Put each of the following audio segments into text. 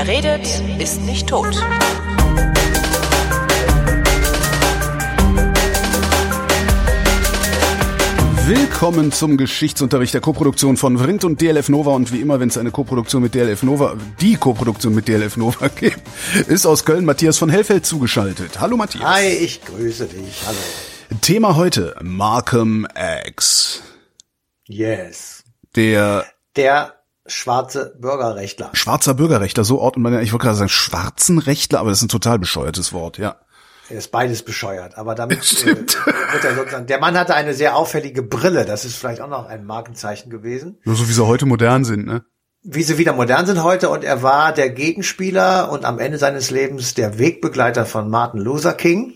Wer redet, ist nicht tot. Willkommen zum Geschichtsunterricht der Koproduktion von Vrindt und DLF Nova und wie immer, wenn es eine Koproduktion mit DLF Nova, die Koproduktion mit DLF Nova gibt, ist aus Köln Matthias von Hellfeld zugeschaltet. Hallo Matthias. Hi, ich grüße dich. Hallo. Thema heute, Markham X. Yes. Der Der schwarze Bürgerrechtler. schwarzer Bürgerrechtler, so ordnet man ja, ich wollte gerade sagen schwarzen Rechtler, aber das ist ein total bescheuertes Wort, ja. Er ist beides bescheuert, aber damit äh, wird er sozusagen. Der Mann hatte eine sehr auffällige Brille. Das ist vielleicht auch noch ein Markenzeichen gewesen. Nur so wie sie heute modern sind, ne? Wie sie wieder modern sind heute und er war der Gegenspieler und am Ende seines Lebens der Wegbegleiter von Martin Luther King.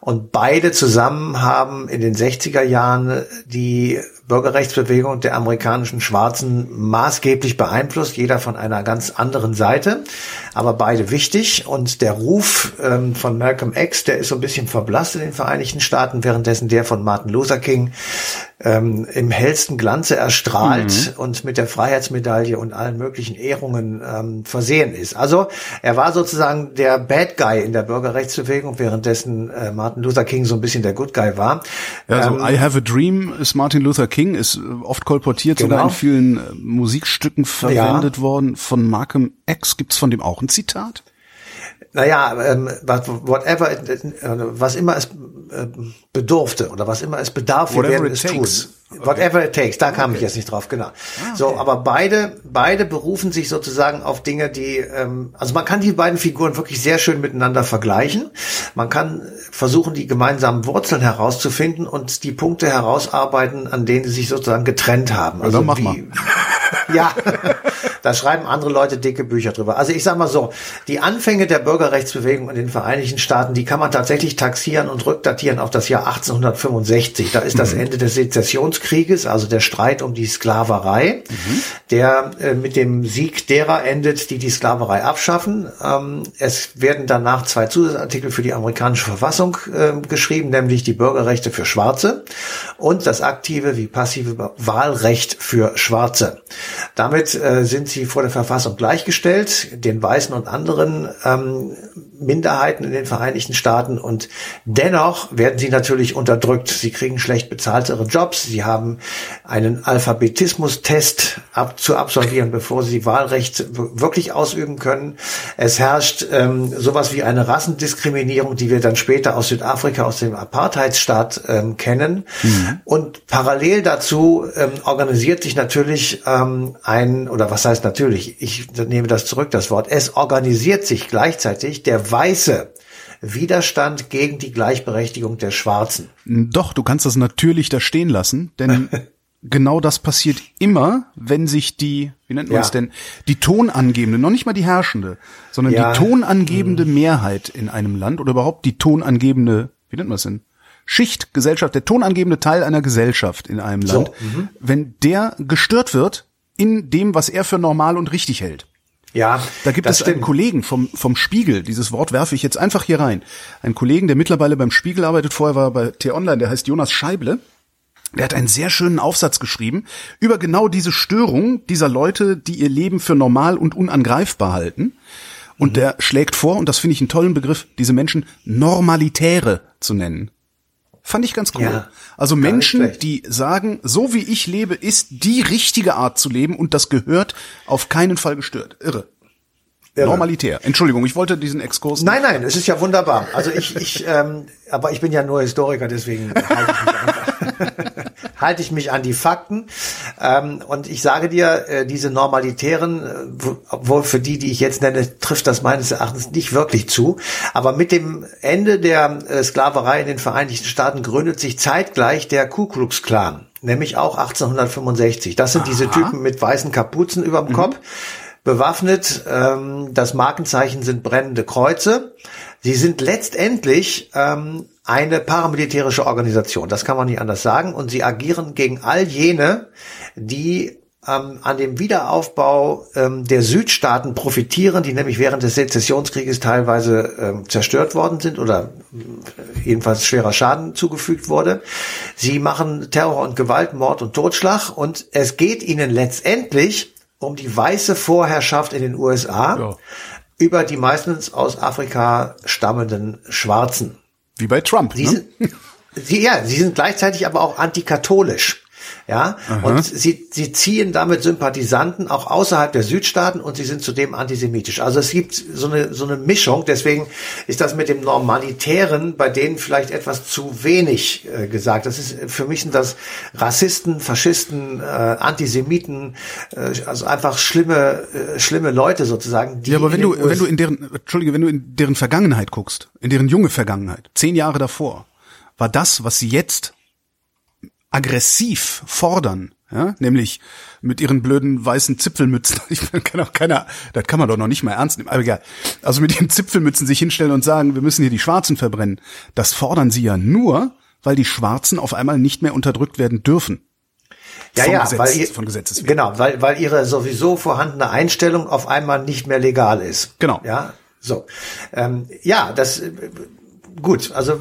Und beide zusammen haben in den 60er Jahren die Bürgerrechtsbewegung der amerikanischen Schwarzen maßgeblich beeinflusst, jeder von einer ganz anderen Seite, aber beide wichtig. Und der Ruf ähm, von Malcolm X, der ist so ein bisschen verblasst in den Vereinigten Staaten, währenddessen der von Martin Luther King ähm, im hellsten Glanze erstrahlt und mit der Freiheitsmedaille und allen möglichen Ehrungen ähm, versehen ist. Also er war sozusagen der Bad Guy in der Bürgerrechtsbewegung, währenddessen äh, Martin Luther King so ein bisschen der Good Guy war. Ja, also Ähm, I Have a Dream ist Martin Luther King, ist äh, oft kolportiert, sogar Genau. in vielen äh, Musikstücken verwendet worden. Von Markham X gibt's von dem auch ein Zitat? Naja, ähm, whatever, it- it- äh, was immer es äh, bedurfte oder was immer es bedarf, wir werden it es tun. Whatever it takes, da kam ich jetzt nicht drauf, genau. So, aber beide, beide berufen sich sozusagen auf Dinge, die, ähm, also man kann die beiden Figuren wirklich sehr schön miteinander vergleichen. Man kann versuchen, die gemeinsamen Wurzeln herauszufinden und die Punkte herausarbeiten, an denen sie sich sozusagen getrennt haben. Also dann mach wie, mal. ja, da schreiben andere Leute dicke Bücher drüber. Also ich sag mal so, die Anfänge der Bürgerrechtsbewegung in den Vereinigten Staaten, die kann man tatsächlich taxieren und rückdatieren auf das Jahr 1865. Da ist das Ende des Sezessionskrieges, also der Streit um die Sklaverei, der äh, mit dem Sieg derer endet, die die Sklaverei abschaffen. Ähm, es werden danach zwei Zusatzartikel für die amerikanische Verfassung äh, geschrieben, nämlich die Bürgerrechte für Schwarze und das aktive wie passive Wahlrecht für Schwarze. Damit äh, sind sie vor der Verfassung gleichgestellt, den Weißen und anderen ähm, Minderheiten in den Vereinigten Staaten und dennoch werden sie natürlich unterdrückt. Sie kriegen schlecht bezahltere Jobs, sie haben einen Alphabetismus-Test ab, zu absolvieren, bevor sie Wahlrecht wirklich ausüben können. Es herrscht ähm, sowas wie eine Rassendiskriminierung, die wir dann später aus Südafrika, aus dem Apartheidsstaat ähm, kennen. Und parallel dazu ähm, organisiert sich natürlich ähm, ein, oder was heißt natürlich, ich nehme das zurück, das Wort, es organisiert sich gleichzeitig der weiße Widerstand gegen die Gleichberechtigung der Schwarzen. Doch, du kannst das natürlich da stehen lassen, denn genau das passiert immer, wenn sich die, wie nennt man Ja. es denn, die tonangebende, noch nicht mal die herrschende, sondern Ja. Mhm. die tonangebende Mehrheit in einem Land oder überhaupt die tonangebende, wie nennt man es denn? Schicht, Gesellschaft, der tonangebende Teil einer Gesellschaft in einem So, Land, wenn der gestört wird in dem, was er für normal und richtig hält. Ja, Da gibt es einen stimmt. Kollegen vom, vom Spiegel, dieses Wort werfe ich jetzt einfach hier rein. Einen Kollegen, der mittlerweile beim Spiegel arbeitet, vorher war er bei T-Online, der heißt Jonas Scheible. Der hat einen sehr schönen Aufsatz geschrieben über genau diese Störung dieser Leute, die ihr Leben für normal und unangreifbar halten. Und Mhm. der schlägt vor, und das finde ich einen tollen Begriff, diese Menschen Normalitäre zu nennen. Fand ich ganz cool. Ja, also Menschen, die sagen, so wie ich lebe, ist die richtige Art zu leben und das gehört auf keinen Fall gestört. Irre. Irre. Normalitär. Entschuldigung, ich wollte diesen Exkurs. Nein, nein, es ist ja wunderbar. Also ich, ich, ähm, aber ich bin ja nur Historiker, deswegen halte ich mich, einfach, halte ich mich an die Fakten. Ähm, und ich sage dir, äh, diese Normalitären, äh, wo- obwohl für die, die ich jetzt nenne, trifft das meines Erachtens nicht wirklich zu. Aber mit dem Ende der äh, Sklaverei in den Vereinigten Staaten gründet sich zeitgleich der Ku Klux Klan, nämlich auch 1865. Das sind diese Typen mit weißen Kapuzen überm Kopf bewaffnet. Ähm, das Markenzeichen sind brennende Kreuze. Sie sind letztendlich ähm, eine paramilitärische Organisation. Das kann man nicht anders sagen. Und sie agieren gegen all jene, die ähm, an dem Wiederaufbau ähm, der Südstaaten profitieren, die nämlich während des Sezessionskrieges teilweise ähm, zerstört worden sind oder äh, jedenfalls schwerer Schaden zugefügt wurde. Sie machen Terror und Gewalt, Mord und Totschlag und es geht ihnen letztendlich um die weiße Vorherrschaft in den USA Ja. über die meistens aus Afrika stammenden Schwarzen. Wie bei Trump. Sie ne? sind, sie, ja, sie sind gleichzeitig aber auch antikatholisch. Ja, und sie, sie ziehen damit Sympathisanten auch außerhalb der Südstaaten und sie sind zudem antisemitisch. Also es gibt so eine, so eine Mischung. Deswegen ist das mit dem Normalitären bei denen vielleicht etwas zu wenig äh, gesagt. Das ist, für mich sind das Rassisten, Faschisten, äh, Antisemiten, äh, also einfach schlimme, äh, schlimme Leute sozusagen. Die Ja, aber wenn du, wenn du in deren, Entschuldige, wenn du in deren Vergangenheit guckst, in deren junge Vergangenheit, zehn Jahre davor, war das, was sie jetzt aggressiv fordern, ja, nämlich mit ihren blöden weißen Zipfelmützen, ich kann auch keiner, das kann man doch noch nicht mal ernst nehmen, aber egal, also mit ihren Zipfelmützen sich hinstellen und sagen, wir müssen hier die Schwarzen verbrennen, das fordern sie ja nur, weil die Schwarzen auf einmal nicht mehr unterdrückt werden dürfen. ja, ja, Gesetz- weil ihr, von Gesetzes wegen. Genau, weil, weil ihre sowieso vorhandene Einstellung auf einmal nicht mehr legal ist. Genau. Ja, so. Ähm, ja, das, äh, gut, also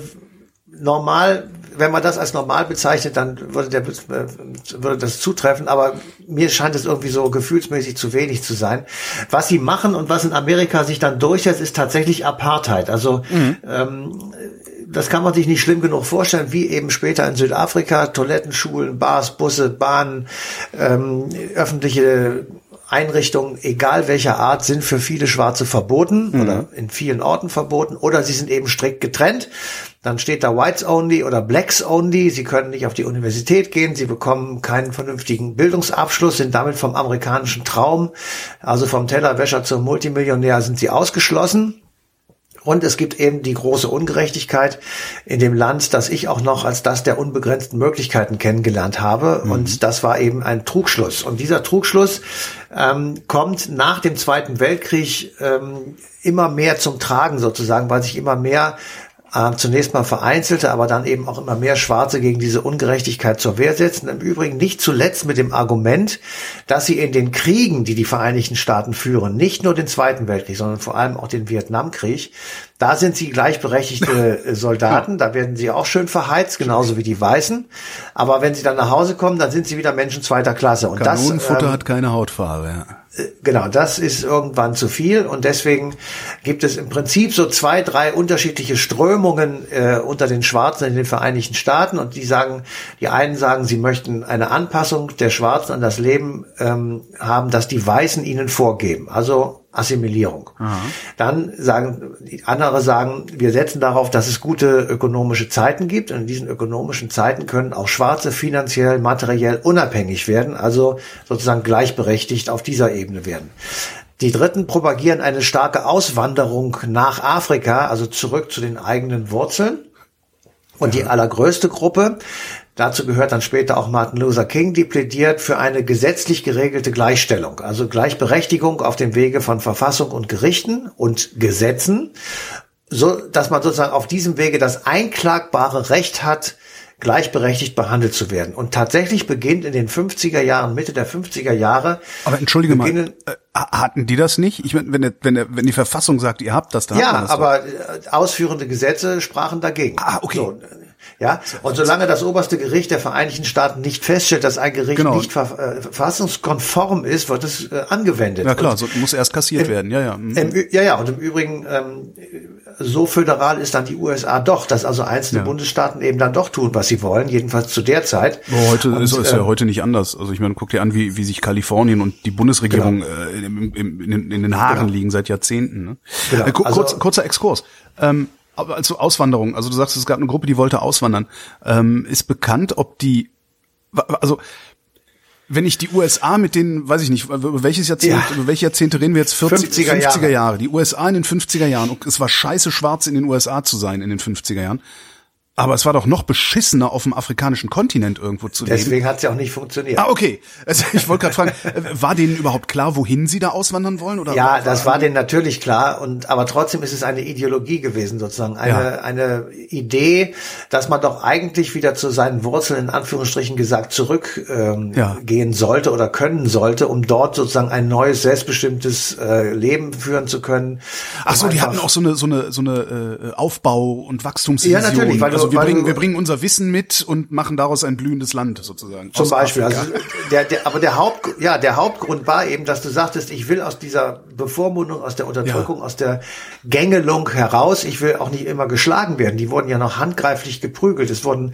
normal, wenn man das als normal bezeichnet, dann würde, der, würde das zutreffen, aber mir scheint es irgendwie so gefühlsmäßig zu wenig zu sein. Was sie machen und was in Amerika sich dann durchsetzt, ist tatsächlich Apartheid. Also ähm, das kann man sich nicht schlimm genug vorstellen, wie eben später in Südafrika, Toiletten, Schulen, Bars, Busse, Bahnen, ähm, öffentliche Einrichtungen, egal welcher Art, sind für viele Schwarze verboten oder in vielen Orten verboten oder sie sind eben strikt getrennt. Dann steht da Whites Only oder Blacks Only. Sie können nicht auf die Universität gehen, sie bekommen keinen vernünftigen Bildungsabschluss, sind damit vom amerikanischen Traum, also vom Tellerwäscher zum Multimillionär, sind sie ausgeschlossen. Und es gibt eben die große Ungerechtigkeit in dem Land, das ich auch noch als das der unbegrenzten Möglichkeiten kennengelernt habe. Und das war eben ein Trugschluss. Und dieser Trugschluss ähm, kommt nach dem Zweiten Weltkrieg ähm, immer mehr zum Tragen sozusagen, weil sich immer mehr äh, zunächst mal vereinzelte, aber dann eben auch immer mehr Schwarze gegen diese Ungerechtigkeit zur Wehr setzen. Im Übrigen nicht zuletzt mit dem Argument, dass sie in den Kriegen, die die Vereinigten Staaten führen, nicht nur den Zweiten Weltkrieg, sondern vor allem auch den Vietnamkrieg, da sind sie gleichberechtigte Soldaten, da werden sie auch schön verheizt, genauso wie die Weißen. Aber wenn sie dann nach Hause kommen, dann sind sie wieder Menschen zweiter Klasse. Und das, Kanonenfutter ähm, hat keine Hautfarbe, ja. Genau, das ist irgendwann zu viel und deswegen gibt es im Prinzip so zwei, drei unterschiedliche Strömungen äh, unter den Schwarzen in den Vereinigten Staaten und die sagen, die einen sagen, sie möchten eine Anpassung der Schwarzen an das Leben ähm, haben, das die Weißen ihnen vorgeben, also Assimilierung. Dann sagen die andere sagen, wir setzen darauf, dass es gute ökonomische Zeiten gibt und in diesen ökonomischen Zeiten können auch Schwarze finanziell, materiell unabhängig werden, also sozusagen gleichberechtigt auf dieser Ebene werden. Die Dritten propagieren eine starke Auswanderung nach Afrika, also zurück zu den eigenen Wurzeln. Und die allergrößte Gruppe, dazu gehört dann später auch Martin Luther King, die plädiert für eine gesetzlich geregelte Gleichstellung, also Gleichberechtigung auf dem Wege von Verfassung und Gerichten und Gesetzen, so dass man sozusagen auf diesem Wege das einklagbare Recht hat, gleichberechtigt behandelt zu werden. Und tatsächlich beginnt in den 50er Jahren, Mitte der 50er Jahre, Aber entschuldige mal, hatten die das nicht? Ich meine, wenn, wenn, wenn die Verfassung sagt, ihr habt das, dann hat man Ja, das doch. aber äh, ausführende Gesetze sprachen dagegen. Ah, okay. So, ja, und solange das oberste Gericht der Vereinigten Staaten nicht feststellt, dass ein Gericht Genau. nicht ver äh, verfassungskonform ist, wird es äh, angewendet. Ja klar, Und so muss erst kassiert werden, ja, ja. Mhm. im, ja, ja, und im Übrigen, ähm, so föderal ist dann die USA doch, dass also einzelne Ja. Bundesstaaten eben dann doch tun, was sie wollen, jedenfalls zu der Zeit. Aber heute Und, ist, ist äh, ja heute nicht anders. Also ich meine, guck dir an, wie, wie sich Kalifornien und die Bundesregierung äh, im, im, in, den- in den Haaren Genau. liegen seit Jahrzehnten. Ne? Genau. Äh, Also- kurz, kurzer Exkurs. Ähm, also Auswanderung, also du sagst, es gab eine Gruppe, die wollte auswandern. Ähm, ist bekannt, ob die, also wenn ich die USA mit den, weiß ich nicht, über welches Jahrzehnt, Ja. über welche Jahrzehnte reden wir jetzt? 40, 50er 50er Jahre. Jahre. Die USA in den 50er Jahren. Es war scheiße schwarz in den USA zu sein in den 50er Jahren. Aber es war doch noch beschissener, auf dem afrikanischen Kontinent irgendwo zu leben. Deswegen hat es ja auch nicht funktioniert. Ah, okay. Also ich wollte gerade fragen, äh, war denen überhaupt klar, wohin sie da auswandern wollen? Oder Ja, das war denen natürlich klar und aber trotzdem ist es eine Ideologie gewesen sozusagen eine Ja. eine Idee, dass man doch eigentlich wieder zu seinen Wurzeln in Anführungsstrichen gesagt zurück ähm, Ja. sollte oder können sollte, um dort sozusagen ein neues selbstbestimmtes äh, Leben führen zu können. Ach so, die hatten auch so eine so eine so eine äh, Aufbau und Wachstumsvision. ja, natürlich, weil du, Also wir bringen, wir bringen unser Wissen mit und machen daraus ein blühendes Land sozusagen. Zum Beispiel. Afrika. Also der, der, aber der Haupt, ja, der Hauptgrund war eben, dass du sagtest, ich will aus dieser Bevormundung, aus der Unterdrückung, aus der Gängelung heraus. Ich will auch nicht immer geschlagen werden. Die wurden ja noch handgreiflich geprügelt. Es wurden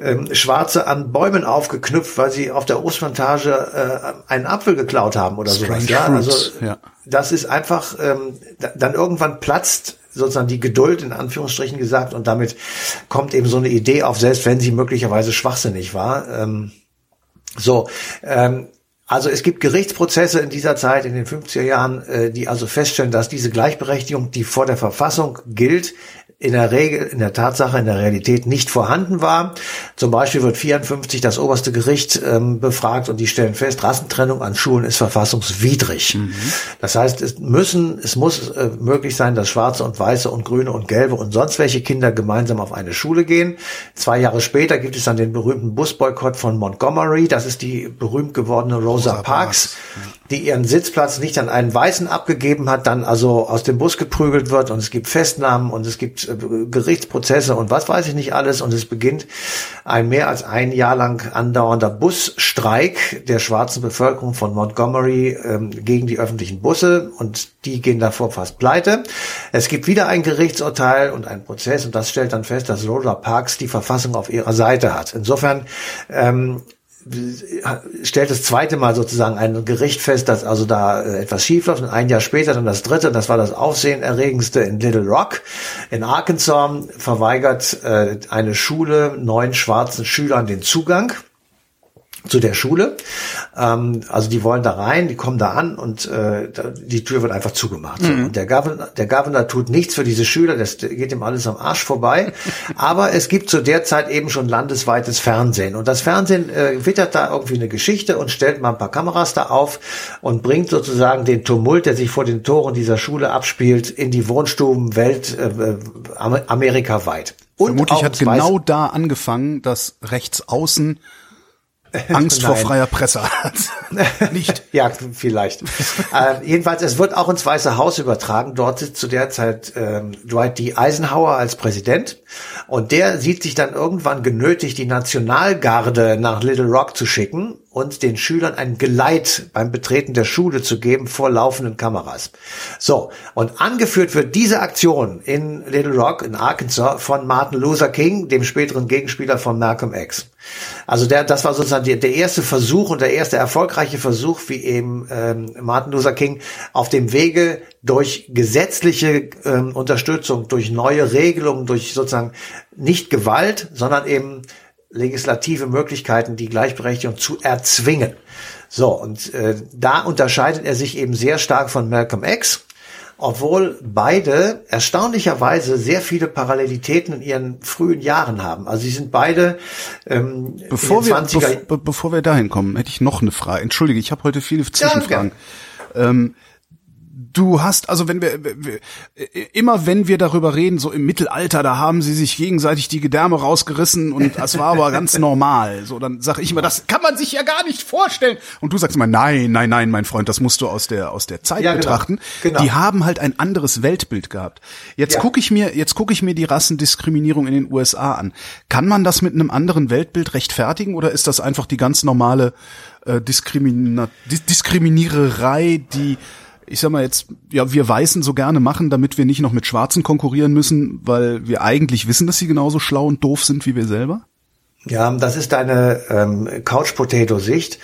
ähm, Schwarze an Bäumen aufgeknüpft, weil sie auf der Obstplantage äh, einen Apfel geklaut haben oder Strange sowas. Ja, also ja. das ist einfach ähm, da- dann irgendwann platzt sozusagen die Geduld in Anführungsstrichen gesagt und damit kommt eben so eine Idee auf, selbst wenn sie möglicherweise schwachsinnig war. Ähm, so, ähm, also es gibt Gerichtsprozesse in dieser Zeit, in den 50er Jahren, äh, die also feststellen, dass diese Gleichberechtigung, die vor der Verfassung gilt, in der Regel, in der Tatsache, in der Realität nicht vorhanden war. Zum Beispiel wird 54 das oberste Gericht ähm, befragt und die stellen fest, Rassentrennung an Schulen ist verfassungswidrig. Das heißt, es müssen, es muss äh, möglich sein, dass Schwarze und Weiße und Grüne und Gelbe und sonst welche Kinder gemeinsam auf eine Schule gehen. Zwei Jahre später gibt es dann den berühmten Busboykott von Montgomery. Das ist die berühmt gewordene Rosa, Rosa Parks, Parks, die ihren Sitzplatz nicht an einen Weißen abgegeben hat, dann also aus dem Bus geprügelt wird und es gibt Festnahmen und es gibt Gerichtsprozesse und was weiß ich nicht alles und es beginnt ein mehr als ein Jahr lang andauernder Busstreik der schwarzen Bevölkerung von Montgomery ähm, gegen die öffentlichen Busse und die gehen davor fast pleite. Es gibt wieder ein Gerichtsurteil und einen Prozess und das stellt dann fest, dass Rosa Parks die Verfassung auf ihrer Seite hat. Insofern ähm, stellt das zweite Mal sozusagen ein Gericht fest, dass also da äh, etwas schief läuft und ein Jahr später dann das dritte, das war das Aufsehenerregendste in Little Rock in Arkansas, verweigert äh, eine Schule neun schwarzen Schülern den Zugang zu der Schule. Ähm, also die wollen da rein, die kommen da an und äh, die Tür wird einfach zugemacht. So. Und der Governor, der Governor tut nichts für diese Schüler, das geht ihm alles am Arsch vorbei. Aber es gibt zu der Zeit eben schon landesweites Fernsehen. Und das Fernsehen äh, wittert da irgendwie eine Geschichte und stellt mal ein paar Kameras da auf und bringt sozusagen den Tumult, der sich vor den Toren dieser Schule abspielt, in die Wohnstuben Welt, äh, Am- amerikaweit. Und Vermutlich hat genau da angefangen, dass rechts außen Angst vor freier Presse hat. Nicht. Ja, vielleicht. äh, jedenfalls, es wird auch ins Weiße Haus übertragen. Dort sitzt zu der Zeit ähm, Dwight D. Eisenhower als Präsident. Und der sieht sich dann irgendwann genötigt, die Nationalgarde nach Little Rock zu schicken und den Schülern ein Geleit beim Betreten der Schule zu geben vor laufenden Kameras. So, und angeführt wird diese Aktion in Little Rock in Arkansas von Martin Luther King, dem späteren Gegenspieler von Malcolm X. Also der, das war sozusagen der, der erste Versuch und der erste erfolgreiche Versuch, wie eben ähm, Martin Luther King auf dem Wege durch gesetzliche ähm, Unterstützung, durch neue Regelungen, durch sozusagen nicht Gewalt, sondern eben legislative Möglichkeiten, die Gleichberechtigung zu erzwingen. So, und äh, da unterscheidet er sich eben sehr stark von Malcolm X, obwohl beide erstaunlicherweise sehr viele Parallelitäten in ihren frühen Jahren haben. Also sie sind beide ähm, Bevor wir, den 20er be bevor wir dahin kommen, hätte ich noch eine Frage. Entschuldige, ich habe heute viele Zwischenfragen. ähm, du hast, also wenn wir, immer wenn wir darüber reden, so im Mittelalter, da haben sie sich gegenseitig die Gedärme rausgerissen und das war aber ganz normal. So, dann sage ich immer, das kann man sich ja gar nicht vorstellen. Und du sagst immer, nein, nein, nein, mein Freund, das musst du aus der aus der Zeit Ja, genau. betrachten. Genau. Die haben halt ein anderes Weltbild gehabt. Jetzt Ja. gucke ich mir, jetzt gucke ich mir die Rassendiskriminierung in den USA an. Kann man das mit einem anderen Weltbild rechtfertigen oder ist das einfach die ganz normale äh, Diskrimina Dis Diskriminiererei, die ich sag mal jetzt, ja, wir Weißen so gerne machen, damit wir nicht noch mit Schwarzen konkurrieren müssen, weil wir eigentlich wissen, dass sie genauso schlau und doof sind wie wir selber? Ja, das ist deine ähm, Couch-Potato-Sicht.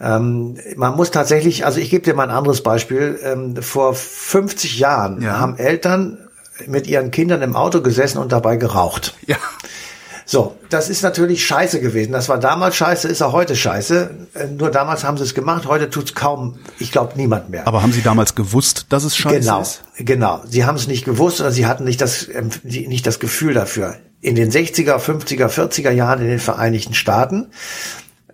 Ähm, man muss tatsächlich, also ich gebe dir mal ein anderes Beispiel. Ähm, vor 50 Jahren Ja. haben Eltern mit ihren Kindern im Auto gesessen und dabei geraucht. Ja. So, das ist natürlich scheiße gewesen. Das war damals scheiße, ist auch heute scheiße. Äh, Nur damals haben sie es gemacht, heute tut's kaum, ich glaube, niemand mehr. Aber haben sie damals gewusst, dass es scheiße genau, ist? genau. Sie haben es nicht gewusst oder sie hatten nicht das, ähm, nicht das Gefühl dafür. In den 60er, 50er, 40er Jahren in den Vereinigten Staaten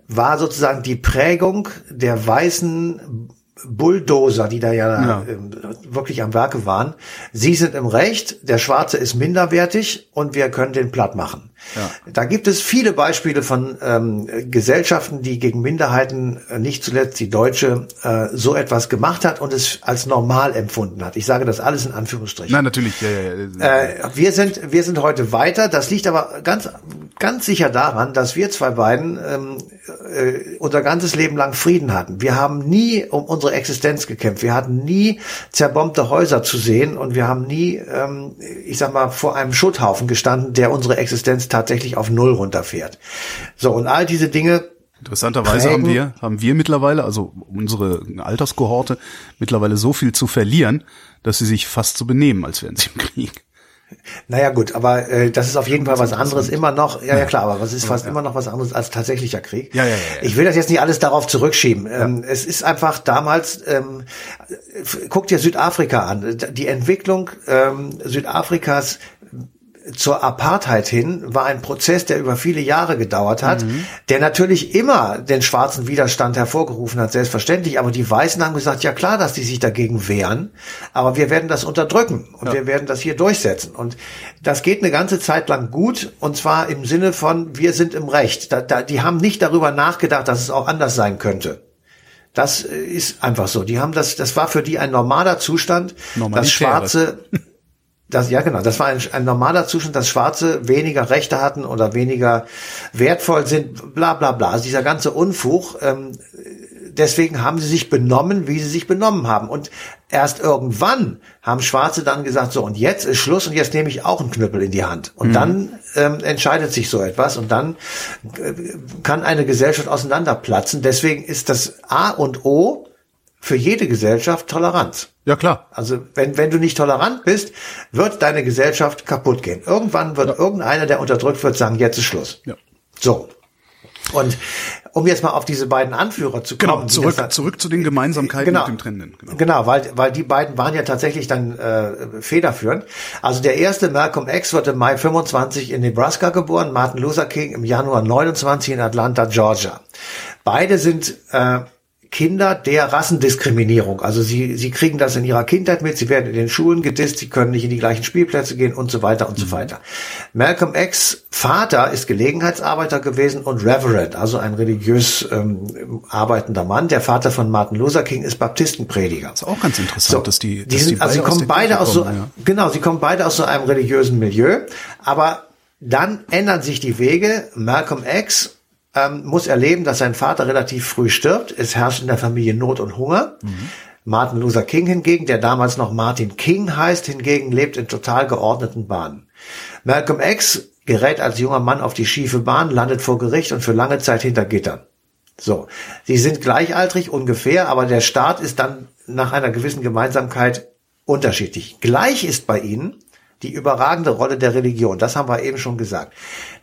war sozusagen die Prägung der weißen Bulldozer, die da ja, Ja. ähm, wirklich am Werke waren. Sie sind im Recht, der Schwarze ist minderwertig und wir können den platt machen. Ja. Da gibt es viele Beispiele von ähm, Gesellschaften, die gegen Minderheiten, äh, nicht zuletzt die deutsche, äh, so etwas gemacht hat und es als normal empfunden hat. Ich sage das alles in Anführungsstrichen. Nein, natürlich. Ja, ja, ja. Äh, wir sind wir sind heute weiter. Das liegt aber ganz ganz sicher daran, dass wir zwei beiden ähm, äh, unser ganzes Leben lang Frieden hatten. Wir haben nie um unsere Existenz gekämpft. Wir hatten nie zerbombte Häuser zu sehen und wir haben nie, ähm, ich sag mal, vor einem Schutthaufen gestanden, der unsere Existenz tatsächlich auf Null runterfährt. So und all diese Dinge Interessanterweise prägen- haben wir, haben wir mittlerweile, also unsere Alterskohorte, mittlerweile so viel zu verlieren, dass sie sich fast so benehmen, als wären sie im Krieg. Naja gut, aber äh, das ist auf jeden Fall was anderes immer noch. Ja, ja klar, aber was ist fast immer noch was anderes als tatsächlicher Krieg. Ja, ja, ja, ja. Ich will das jetzt nicht alles darauf zurückschieben. Ähm, es ist einfach damals, ähm, guck dir Südafrika an. Die Entwicklung ähm, Südafrikas zur Apartheid hin war ein Prozess, der über viele Jahre gedauert hat, Mhm. der natürlich immer den schwarzen Widerstand hervorgerufen hat, selbstverständlich. Aber die Weißen haben gesagt, ja klar, dass die sich dagegen wehren, aber wir werden das unterdrücken und wir werden das hier durchsetzen. Und das geht eine ganze Zeit lang gut und zwar im Sinne von, wir sind im Recht. Da, da, die haben nicht darüber nachgedacht, dass es auch anders sein könnte. Das äh, ist einfach so. Die haben das, das war für die ein normaler Zustand, dass. Schwarze das, ja, genau. Das war ein, ein normaler Zustand, dass Schwarze weniger Rechte hatten oder weniger wertvoll sind, bla, bla, bla. Also dieser ganze Unfug, ähm, deswegen haben sie sich benommen, wie sie sich benommen haben. Und erst irgendwann haben Schwarze dann gesagt, so, und jetzt ist Schluss und jetzt nehme ich auch einen Knüppel in die Hand. Und dann ähm, entscheidet sich so etwas und dann äh, kann eine Gesellschaft auseinanderplatzen. Deswegen ist das A und O für jede Gesellschaft Toleranz. Ja, klar. Also wenn, wenn du nicht tolerant bist, wird deine Gesellschaft kaputt gehen. Irgendwann wird irgendeiner, der unterdrückt wird, sagen, jetzt ist Schluss. Ja. So. Und um jetzt mal auf diese beiden Anführer zu kommen. Genau, zurück, das- zurück zu den Gemeinsamkeiten Genau. mit dem Trennenden. Genau. Genau, weil, weil die beiden waren ja tatsächlich dann äh, federführend. Also der erste, Malcolm X, wird im Mai 25 in Nebraska geboren, Martin Luther King im Januar 29 in Atlanta, Georgia. Beide sind äh, Kinder der Rassendiskriminierung. Also sie, sie kriegen das in ihrer Kindheit mit, sie werden in den Schulen gedisst, sie können nicht in die gleichen Spielplätze gehen und so weiter und so weiter. Malcolm X Vater ist Gelegenheitsarbeiter gewesen und Reverend, also ein religiös ähm, arbeitender Mann. Der Vater von Martin Luther King ist Baptistenprediger. Ist auch ganz interessant, dass die, die dass sind, also sie kommen beide aus so, kommen, ja. genau, sie kommen beide aus so einem religiösen Milieu, aber dann ändern sich die Wege. Malcolm X ähm, muss erleben, dass sein Vater relativ früh stirbt. Es herrscht in der Familie Not und Hunger. Martin Luther King hingegen, der damals noch Martin King heißt, hingegen lebt in total geordneten Bahnen. Malcolm X gerät als junger Mann auf die schiefe Bahn, landet vor Gericht und für lange Zeit hinter Gittern. So, sie sind gleichaltrig ungefähr, aber der Start ist dann nach einer gewissen Gemeinsamkeit unterschiedlich. Gleich ist bei ihnen die überragende Rolle der Religion. Das haben wir eben schon gesagt.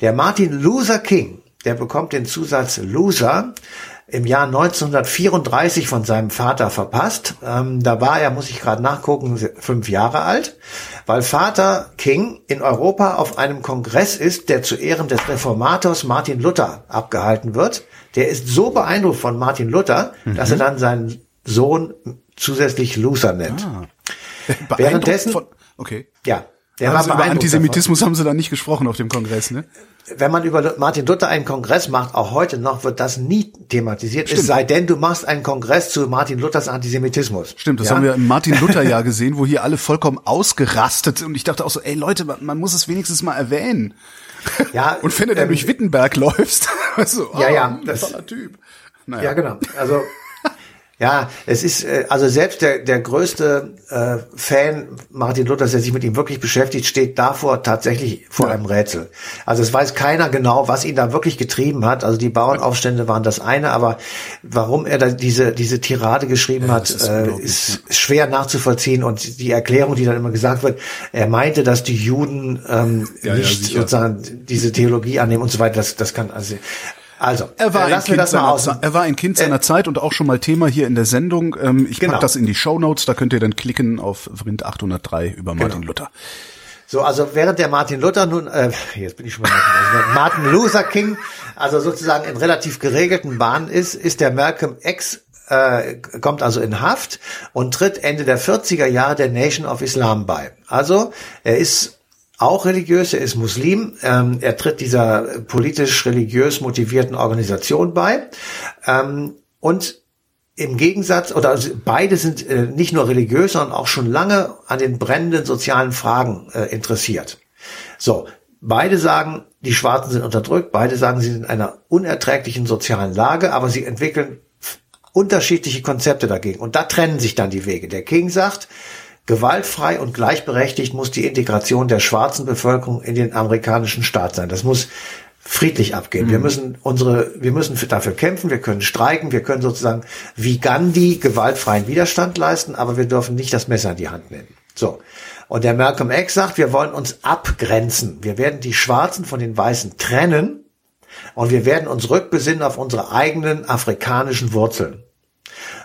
Der Martin Luther King, der bekommt den Zusatz Loser im Jahr 1934 von seinem Vater verpasst. Ähm, da war er, muss ich gerade nachgucken, fünf Jahre alt, weil Vater King in Europa auf einem Kongress ist, der zu Ehren des Reformators Martin Luther abgehalten wird. Der ist so beeindruckt von Martin Luther, dass er dann seinen Sohn zusätzlich Loser nennt. Beeindruckt Währenddessen- von, okay. Ja. Der also über Antisemitismus haben sie da nicht gesprochen auf dem Kongress, ne? davon. Wenn man über Martin Luther einen Kongress macht, auch heute noch, wird das nie thematisiert. Es sei denn, du machst einen Kongress zu Martin Luthers Antisemitismus. Stimmt, das ja? haben wir im Martin Luther Jahr gesehen, wo hier alle vollkommen ausgerastet und ich dachte auch so, ey Leute, man, muss es wenigstens mal erwähnen. Ja, Und wenn du dann ähm, durch Wittenberg läufst, du, oh, Ja, ja, ein das- toller Typ. Naja. Ja, genau. Also ja, es ist äh, also selbst der der größte äh, Fan Martin Luthers, der sich mit ihm wirklich beschäftigt, steht davor tatsächlich vor Ja. einem Rätsel. Also es weiß keiner genau, was ihn da wirklich getrieben hat. Also die Bauernaufstände waren das eine, aber warum er da diese diese Tirade geschrieben hat, das ist äh, ist schwer nachzuvollziehen. Und die Erklärung, die dann immer gesagt wird, er meinte, dass die Juden ähm, Ja, ja, nicht sozusagen diese Theologie annehmen und so weiter. Das das kann also also Er war, äh, ein lassen wir kind das mal seiner, aus. Er war ein Kind seiner Zeit und auch schon mal Thema hier in der Sendung. Ähm, ich Genau. pack das in die Show Notes, da könnt ihr dann klicken auf Vrind 803 über Martin Genau. Luther. So, also während der Martin Luther nun, äh, jetzt bin ich schon mal also Martin Luther King, also sozusagen in relativ geregelten Bahnen ist, ist der Malcolm X äh, kommt also in Haft und tritt Ende der 40er Jahre der Nation of Islam bei. Also er ist auch religiös, er ist Muslim, ähm, er tritt dieser politisch-religiös motivierten Organisation bei ähm, und im Gegensatz, oder also beide sind äh, nicht nur religiös, sondern auch schon lange an den brennenden sozialen Fragen äh, interessiert. So, beide sagen, die Schwarzen sind unterdrückt, beide sagen, sie sind in einer unerträglichen sozialen Lage, aber sie entwickeln unterschiedliche Konzepte dagegen. Und da trennen sich dann die Wege. Der King sagt, gewaltfrei und gleichberechtigt muss die Integration der schwarzen Bevölkerung in den amerikanischen Staat sein. Das muss friedlich abgehen. Mhm. Wir müssen unsere, wir müssen dafür kämpfen, wir können streiken, wir können sozusagen wie Gandhi gewaltfreien Widerstand leisten, aber wir dürfen nicht das Messer in die Hand nehmen. So. Und der Malcolm X sagt, wir wollen uns abgrenzen. Wir werden die Schwarzen von den Weißen trennen und wir werden uns rückbesinnen auf unsere eigenen afrikanischen Wurzeln.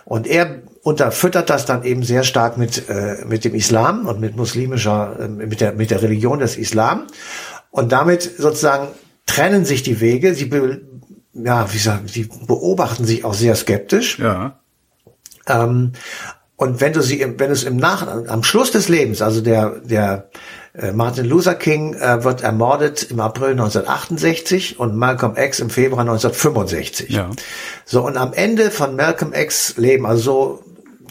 Und er unterfüttert das dann eben sehr stark mit, äh, mit dem Islam und mit muslimischer, äh, mit der, mit der Religion des Islam. Und damit sozusagen trennen sich die Wege. Sie, be, ja, wie sagen, sie beobachten sich auch sehr skeptisch. Ja. Ähm, und wenn du sie, wenn du es im Nach, am Schluss des Lebens, also der, der äh, Martin Luther King äh, wird ermordet im April 1968 und Malcolm X im Februar 1965. Ja. So, und am Ende von Malcolm X Leben, also so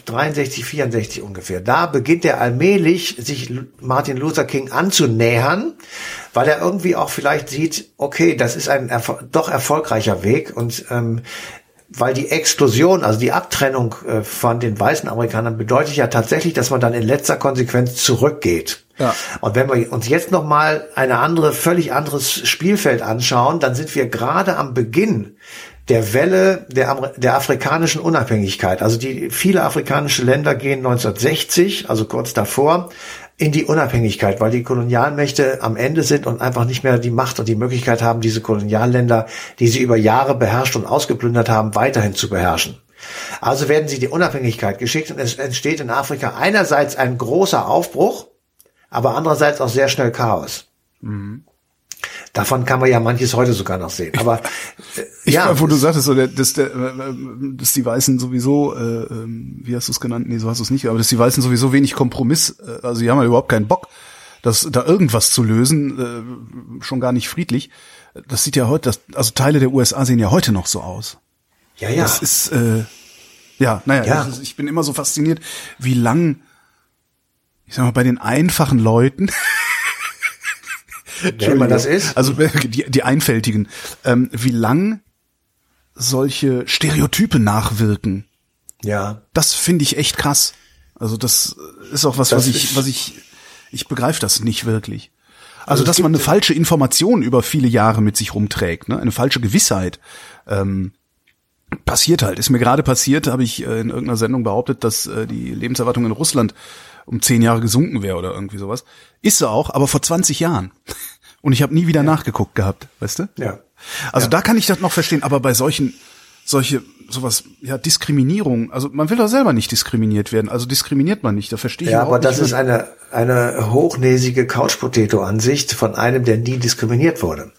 63, 64 ungefähr. Da beginnt er allmählich, sich Martin Luther King anzunähern, weil er irgendwie auch vielleicht sieht, okay, das ist ein erfol doch erfolgreicher Weg und ähm, weil die Exklusion, also die Abtrennung äh, von den weißen Amerikanern bedeutet ja tatsächlich, dass man dann in letzter Konsequenz zurückgeht. Ja. Und wenn wir uns jetzt noch mal eine andere, völlig anderes Spielfeld anschauen, dann sind wir gerade am Beginn der Welle der, der afrikanischen Unabhängigkeit. Also die viele afrikanische Länder gehen 1960, also kurz davor, in die Unabhängigkeit, weil die Kolonialmächte am Ende sind und einfach nicht mehr die Macht und die Möglichkeit haben, diese Kolonialländer, die sie über Jahre beherrscht und ausgeplündert haben, weiterhin zu beherrschen. Also werden sie die Unabhängigkeit geschickt und es entsteht in Afrika einerseits ein großer Aufbruch, aber andererseits auch sehr schnell Chaos. Mhm. Davon kann man ja manches heute sogar noch sehen. Aber äh, ich ja, wo du sagtest, so, dass, der, dass die Weißen sowieso, äh, ähm, wie hast du es genannt? Nee, so hast du es nicht, aber dass die Weißen sowieso wenig Kompromiss, äh, also die haben ja überhaupt keinen Bock, das, da irgendwas zu lösen, äh, schon gar nicht friedlich. Das sieht ja heute, das, also Teile der USA sehen ja heute noch so aus. Ja, ja. Das ist, äh, ja, naja, ja. Ich, ich bin immer so fasziniert, wie lang, ich sag mal, bei den einfachen Leuten Wer immer das ist. Also die, die Einfältigen. Ähm, wie lang solche Stereotype nachwirken. Ja. Das finde ich echt krass. Also das ist auch was, das was ich, was ich, ich begreife das nicht wirklich. Also, also dass man eine falsche Information über viele Jahre mit sich rumträgt, ne? eine falsche Gewissheit. Ähm, passiert halt. Ist mir gerade passiert, habe ich äh, in irgendeiner Sendung behauptet, dass äh, die Lebenserwartung in Russland um zehn Jahre gesunken wäre oder irgendwie sowas. Ist sie auch, aber vor 20 Jahren. Und ich habe nie wieder ja. nachgeguckt gehabt, weißt du? Ja. Also ja. da kann ich das noch verstehen, aber bei solchen solche sowas ja Diskriminierung also man will doch selber nicht diskriminiert werden also diskriminiert man nicht da verstehe ich ja aber das ist eine eine hochnäsige Couchpotato Ansicht von einem der nie diskriminiert wurde.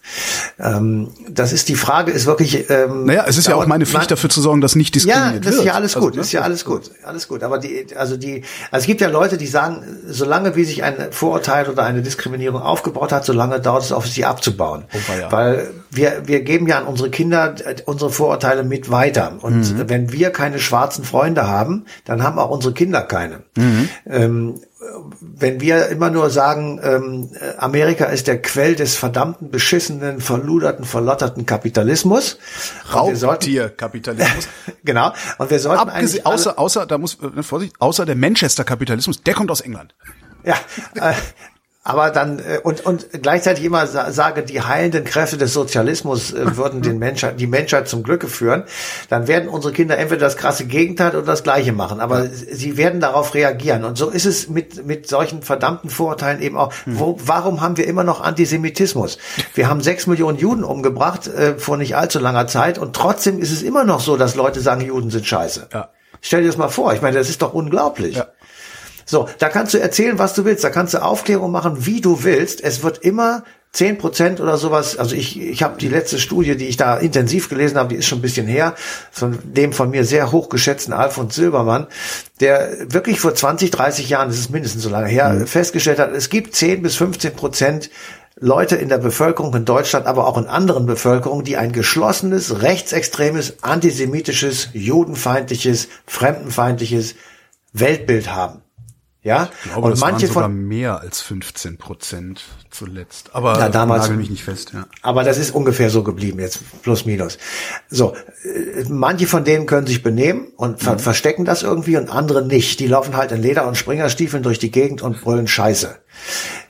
Ähm, das ist die Frage ist wirklich ähm, naja es ist ja auch meine Pflicht dafür zu sorgen dass nicht diskriminiert wird ja das ist ja alles also, gut also, ist ja alles gut alles gut. Aber die also die also es gibt ja Leute die sagen solange wie sich ein Vorurteil oder eine Diskriminierung aufgebaut hat solange dauert es auf sie abzubauen. Oh, ja. weil wir wir geben ja an unsere Kinder äh, unsere Vorurteile mit weiter und mhm. wenn wir keine schwarzen Freunde haben, dann haben auch unsere Kinder keine. Mhm. Ähm, wenn wir immer nur sagen, ähm, Amerika ist der Quell des verdammten, beschissenen, verluderten, verlotterten Kapitalismus. Raubtierkapitalismus. genau. Und wir sollten Abgese eigentlich außer, außer, da muss, äh, Vorsicht, außer der Manchester-Kapitalismus, der kommt aus England. Ja, äh, aber dann äh, und und gleichzeitig immer sage, die heilenden Kräfte des Sozialismus äh, würden den Menschheit, die Menschheit zum Glücke führen, dann werden unsere Kinder entweder das krasse Gegenteil oder das Gleiche machen. Aber ja. sie werden darauf reagieren. Und so ist es mit mit solchen verdammten Vorurteilen eben auch. Hm. Wo, warum haben wir immer noch Antisemitismus? Wir haben sechs Millionen Juden umgebracht äh, vor nicht allzu langer Zeit und trotzdem ist es immer noch so, dass Leute sagen, Juden sind scheiße. Ja. Stell dir das mal vor. Ich meine, das ist doch unglaublich. Ja. So, da kannst du erzählen, was du willst. Da kannst du Aufklärung machen, wie du willst. Es wird immer zehn Prozent oder sowas. Also ich, ich habe die letzte Studie, die ich da intensiv gelesen habe, die ist schon ein bisschen her, von dem von mir sehr hochgeschätzten Alfons Silbermann, der wirklich vor 20, 30 Jahren, das ist mindestens so lange her, mhm. festgestellt hat, es gibt 10 bis 15 Prozent Leute in der Bevölkerung in Deutschland, aber auch in anderen Bevölkerungen, die ein geschlossenes, rechtsextremes, antisemitisches, judenfeindliches, fremdenfeindliches Weltbild haben. Ja, ich glaube, und manche von mehr als 15 Prozent zuletzt. Aber ja, damals nagel mich nicht fest. Ja. Aber das ist ungefähr so geblieben jetzt plus minus. So, äh, manche von denen können sich benehmen und ver mhm. verstecken das irgendwie und andere nicht. Die laufen halt in Leder und Springerstiefeln durch die Gegend und brüllen Scheiße.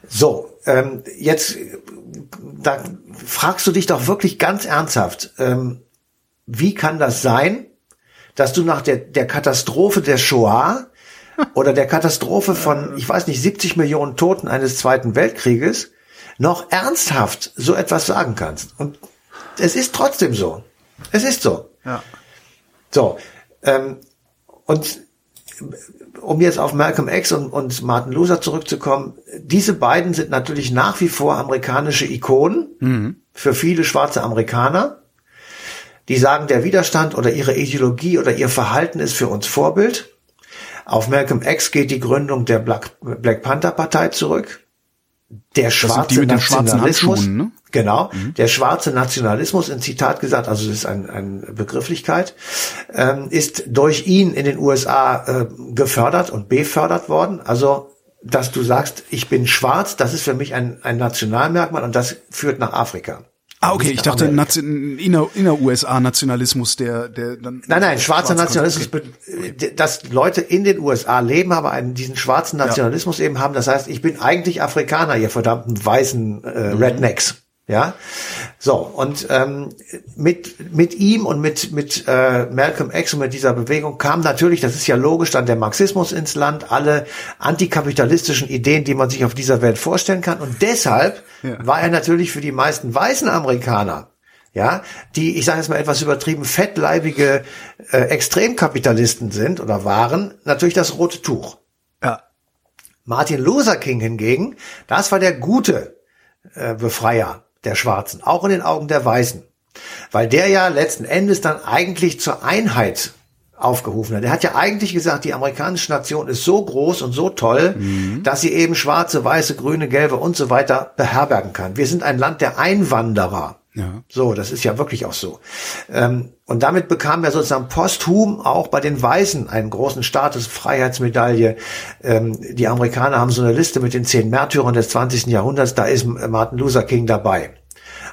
So, ähm, jetzt da fragst du dich doch wirklich ganz ernsthaft, ähm, wie kann das sein, dass du nach der, der Katastrophe der Shoah oder der Katastrophe von, ich weiß nicht, 70 Millionen Toten eines Zweiten Weltkrieges noch ernsthaft so etwas sagen kannst. Und es ist trotzdem so. Es ist so. Ja. So. Ähm, und um jetzt auf Malcolm X und, und Martin Luther zurückzukommen, diese beiden sind natürlich nach wie vor amerikanische Ikonen mhm. für viele schwarze Amerikaner. Die sagen, der Widerstand oder ihre Ideologie oder ihr Verhalten ist für uns Vorbild. Auf Malcolm X geht die Gründung der Black, Black Panther Partei zurück. Der schwarze Nationalismus, ne? genau, mhm. der schwarze Nationalismus, in Zitat gesagt, also das ist eine ein Begrifflichkeit, ähm, ist durch ihn in den USA äh, gefördert und befördert worden. Also dass du sagst, ich bin schwarz, das ist für mich ein, ein Nationalmerkmal und das führt nach Afrika. Ah, okay, ich dachte inner, inner USA Nationalismus, der der dann Nein, nein, schwarzer Nationalismus, okay. dass Leute in den USA leben, aber einen diesen schwarzen Nationalismus ja. eben haben. Das heißt, ich bin eigentlich Afrikaner, ihr verdammten weißen äh, mhm. Rednecks. Ja, so und ähm, mit mit ihm und mit mit äh, Malcolm X und mit dieser Bewegung kam natürlich, das ist ja logisch, dann der Marxismus ins Land, alle antikapitalistischen Ideen, die man sich auf dieser Welt vorstellen kann und deshalb ja. war er natürlich für die meisten weißen Amerikaner ja, die, ich sage jetzt mal etwas übertrieben, fettleibige äh, Extremkapitalisten sind oder waren, natürlich das rote Tuch. Ja. Martin Luther King hingegen, das war der gute äh, Befreier der Schwarzen, auch in den Augen der Weißen. Weil der ja letzten Endes dann eigentlich zur Einheit aufgerufen hat. Er hat ja eigentlich gesagt, die amerikanische Nation ist so groß und so toll, mhm. dass sie eben schwarze, weiße, grüne, gelbe und so weiter beherbergen kann. Wir sind ein Land der Einwanderer. Ja. So, das ist ja wirklich auch so. Ähm, und damit bekam er sozusagen posthum auch bei den Weißen einen großen Status, Freiheitsmedaille. Ähm, die Amerikaner haben so eine Liste mit den zehn Märtyrern des 20. Jahrhunderts, da ist Martin Luther King dabei.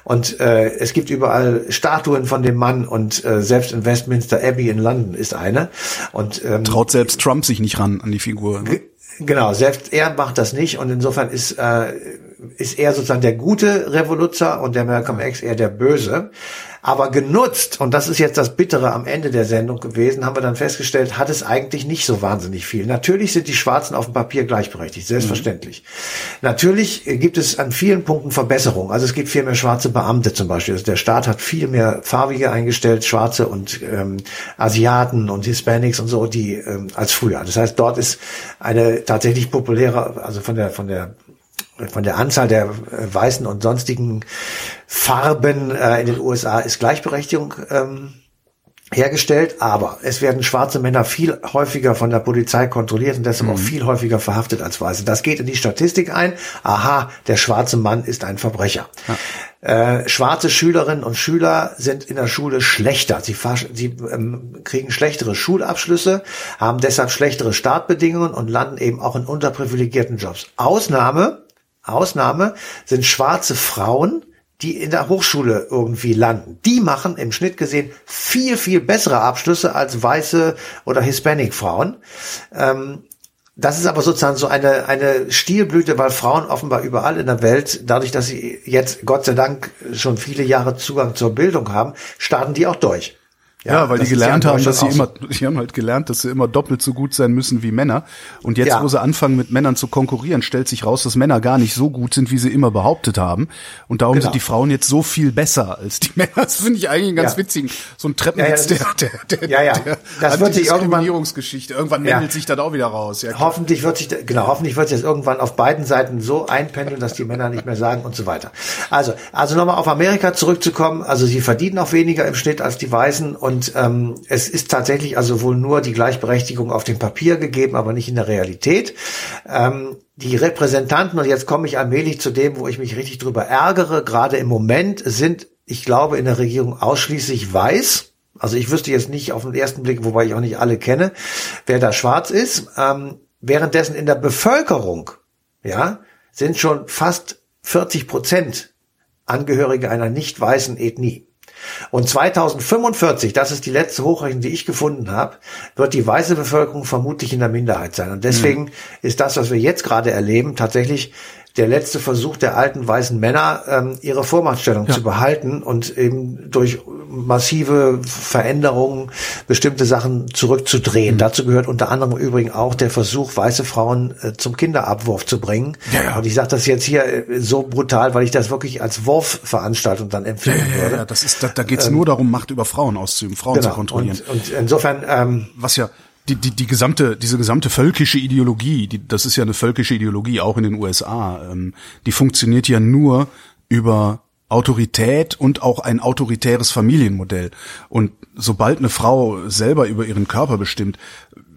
Und äh, es gibt überall Statuen von dem Mann und äh, selbst in Westminster Abbey in London ist eine. Und ähm, traut selbst Trump sich nicht ran an die Figur. Ne? Genau, selbst er macht das nicht und insofern ist äh, ist er sozusagen der gute Revoluzer und der Malcolm X eher der böse. Aber genutzt, und das ist jetzt das Bittere am Ende der Sendung gewesen, haben wir dann festgestellt, hat es eigentlich nicht so wahnsinnig viel. Natürlich sind die Schwarzen auf dem Papier gleichberechtigt, selbstverständlich. Mhm. Natürlich gibt es an vielen Punkten Verbesserungen. Also es gibt viel mehr schwarze Beamte zum Beispiel. Also der Staat hat viel mehr Farbige eingestellt, Schwarze und ähm, Asiaten und Hispanics und so, die ähm, als früher. Das heißt, dort ist eine tatsächlich populäre, also von der von der von der Anzahl der äh, weißen und sonstigen Farben äh, in den USA ist Gleichberechtigung ähm, hergestellt, aber es werden schwarze Männer viel häufiger von der Polizei kontrolliert und deshalb mhm. auch viel häufiger verhaftet als weiße. Das geht in die Statistik ein. Aha, der schwarze Mann ist ein Verbrecher. Ja. Äh, schwarze Schülerinnen und Schüler sind in der Schule schlechter. Sie, sie ähm, kriegen schlechtere Schulabschlüsse, haben deshalb schlechtere Startbedingungen und landen eben auch in unterprivilegierten Jobs. Ausnahme Ausnahme sind schwarze Frauen, die in der Hochschule irgendwie landen. Die machen im Schnitt gesehen viel, viel bessere Abschlüsse als weiße oder Hispanic-Frauen. Ähm, das ist aber sozusagen so eine, eine Stilblüte, weil Frauen offenbar überall in der Welt, dadurch, dass sie jetzt Gott sei Dank schon viele Jahre Zugang zur Bildung haben, starten die auch durch. Ja, weil das die ja gelernt haben, dass sie immer, die haben halt gelernt, dass sie immer doppelt so gut sein müssen wie Männer. Und jetzt, Ja. wo sie anfangen, mit Männern zu konkurrieren, stellt sich raus, dass Männer gar nicht so gut sind, wie sie immer behauptet haben. Und darum Genau. sind die Frauen jetzt so viel besser als die Männer. Das finde ich eigentlich einen ganz Ja. witzigen, so ein Treppenwitz Ja, ja, der, der, der, Ja, ja. der Das wird sich irgendwann-. Irgendwann Ja. sich das auch wieder raus. Ja. Hoffentlich wird sich, genau, hoffentlich wird sich das irgendwann auf beiden Seiten so einpendeln, dass die Männer nicht mehr sagen und so weiter. Also, also nochmal auf Amerika zurückzukommen. Also sie verdienen auch weniger im Schnitt als die Weißen und ähm, es ist tatsächlich also wohl nur die Gleichberechtigung auf dem Papier gegeben, aber nicht in der Realität. Ähm, die Repräsentanten, und jetzt komme ich allmählich zu dem, wo ich mich richtig drüber ärgere, gerade im Moment sind, ich glaube, in der Regierung ausschließlich weiß. Also ich wüsste jetzt nicht auf den ersten Blick, wobei ich auch nicht alle kenne, wer da schwarz ist. Ähm, währenddessen in der Bevölkerung, ja, sind schon fast 40 Prozent Angehörige einer nicht weißen Ethnie. Und 2045, das ist die letzte Hochrechnung, die ich gefunden habe, wird die weiße Bevölkerung vermutlich in der Minderheit sein. Und deswegen ist das, was wir jetzt gerade erleben, tatsächlich der letzte Versuch der alten weißen Männer, ähm, ihre Vormachtstellung zu behalten und eben durch massive Veränderungen bestimmte Sachen zurückzudrehen. Dazu gehört unter anderem übrigens auch der Versuch, weiße Frauen äh, zum Kinderabwurf zu bringen. Ja, ja. Und ich sage das jetzt hier äh, so brutal, weil ich das wirklich als Wurfveranstaltung dann empfinden Ja, würde. ja, das ist, da, da geht's nur darum, Macht über Frauen auszuüben, Frauen zu kontrollieren. Genau. Und, und insofern, ähm, was ja die, die, die gesamte, diese gesamte völkische Ideologie, die, das ist ja eine völkische Ideologie, auch in den USA, ähm, die funktioniert ja nur über Autorität und auch ein autoritäres Familienmodell. Und sobald eine Frau selber über ihren Körper bestimmt,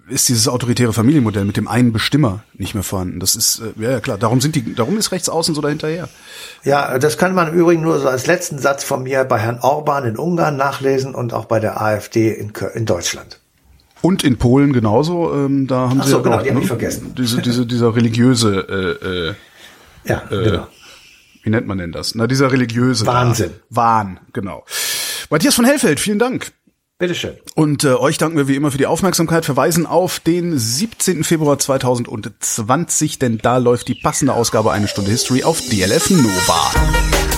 ist dieses autoritäre Familienmodell mit dem einen Bestimmer nicht mehr vorhanden. Das ist, äh, ja, klar, darum sind die, darum ist rechts außen so dahinterher. ja, das kann man im Übrigen nur so als letzten Satz von mir bei Herrn Orban in Ungarn nachlesen und auch bei der AfD in, in Deutschland. Und in Polen genauso, ähm, da haben Ach sie so, ja genau, auch, die ne, ich vergessen. Diese, diese, dieser religiöse, äh, äh, Ja, genau. wie nennt man denn das? Na, dieser religiöse Wahnsinn. Wahn, genau. Matthias von Hellfeld, vielen Dank. Bitteschön. Und äh, euch danken wir wie immer für die Aufmerksamkeit, verweisen auf den 17. Februar 2020, denn da läuft die passende Ausgabe Eine Stunde History auf DLF Nova.